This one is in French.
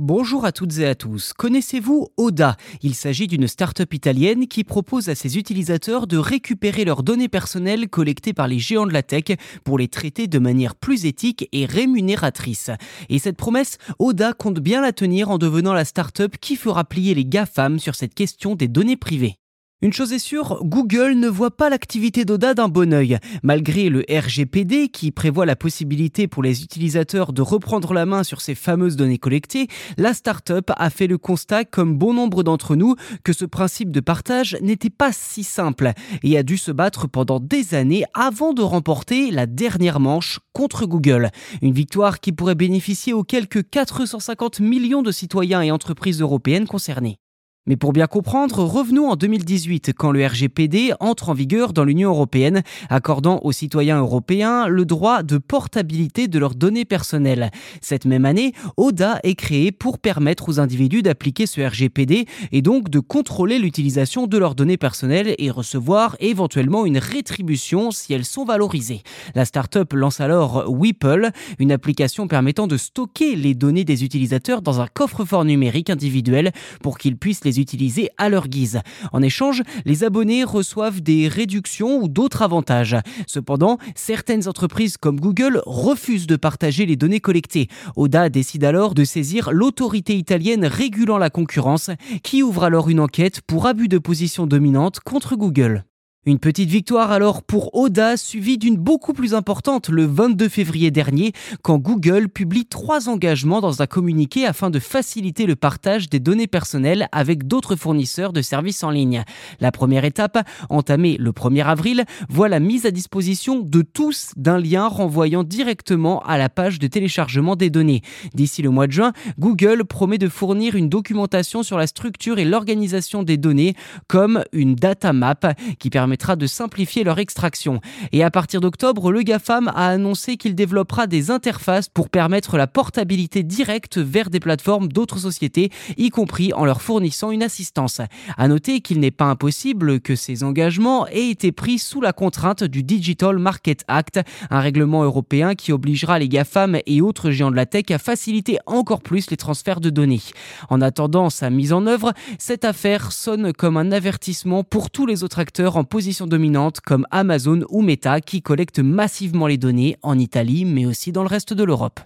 Bonjour à toutes et à tous. Connaissez-vous Oda? Il s'agit d'une start-up italienne qui propose à ses utilisateurs de récupérer leurs données personnelles collectées par les géants de la tech pour les traiter de manière plus éthique et rémunératrice. Et cette promesse, Oda compte bien la tenir en devenant la start-up qui fera plier les GAFAM sur cette question des données privées. Une chose est sûre, Google ne voit pas l'activité d'Oda d'un bon œil. Malgré le RGPD qui prévoit la possibilité pour les utilisateurs de reprendre la main sur ces fameuses données collectées, la start-up a fait le constat, comme bon nombre d'entre nous, que ce principe de partage n'était pas si simple et a dû se battre pendant des années avant de remporter la dernière manche contre Google. Une victoire qui pourrait bénéficier aux quelques 450 millions de citoyens et entreprises européennes concernés. Mais pour bien comprendre, revenons en 2018 quand le RGPD entre en vigueur dans l'Union européenne, accordant aux citoyens européens le droit de portabilité de leurs données personnelles. Cette même année, ODA est créé pour permettre aux individus d'appliquer ce RGPD et donc de contrôler l'utilisation de leurs données personnelles et recevoir éventuellement une rétribution si elles sont valorisées. La start-up lance alors Weeple, une application permettant de stocker les données des utilisateurs dans un coffre-fort numérique individuel pour qu'ils puissent les utiliser à leur guise. En échange, les abonnés reçoivent des réductions ou d'autres avantages. Cependant, certaines entreprises comme Google refusent de partager les données collectées. Oda décide alors de saisir l'autorité italienne régulant la concurrence, qui ouvre alors une enquête pour abus de position dominante contre Google. Une petite victoire alors pour Oda, suivie d'une beaucoup plus importante le 22 février dernier, quand Google publie trois engagements dans un communiqué afin de faciliter le partage des données personnelles avec d'autres fournisseurs de services en ligne. La première étape, entamée le 1er avril, voit la mise à disposition de tous d'un lien renvoyant directement à la page de téléchargement des données. D'ici le mois de juin, Google promet de fournir une documentation sur la structure et l'organisation des données, comme une data map qui permet de simplifier leur extraction. Et à partir d'octobre, le GAFAM a annoncé qu'il développera des interfaces pour permettre la portabilité directe vers des plateformes d'autres sociétés, y compris en leur fournissant une assistance. À noter qu'il n'est pas impossible que ces engagements aient été pris sous la contrainte du Digital Market Act, un règlement européen qui obligera les GAFAM et autres géants de la tech à faciliter encore plus les transferts de données. En attendant sa mise en œuvre, cette affaire sonne comme un avertissement pour tous les autres acteurs en position dominante comme Amazon ou Meta qui collectent massivement les données en Italie mais aussi dans le reste de l'Europe.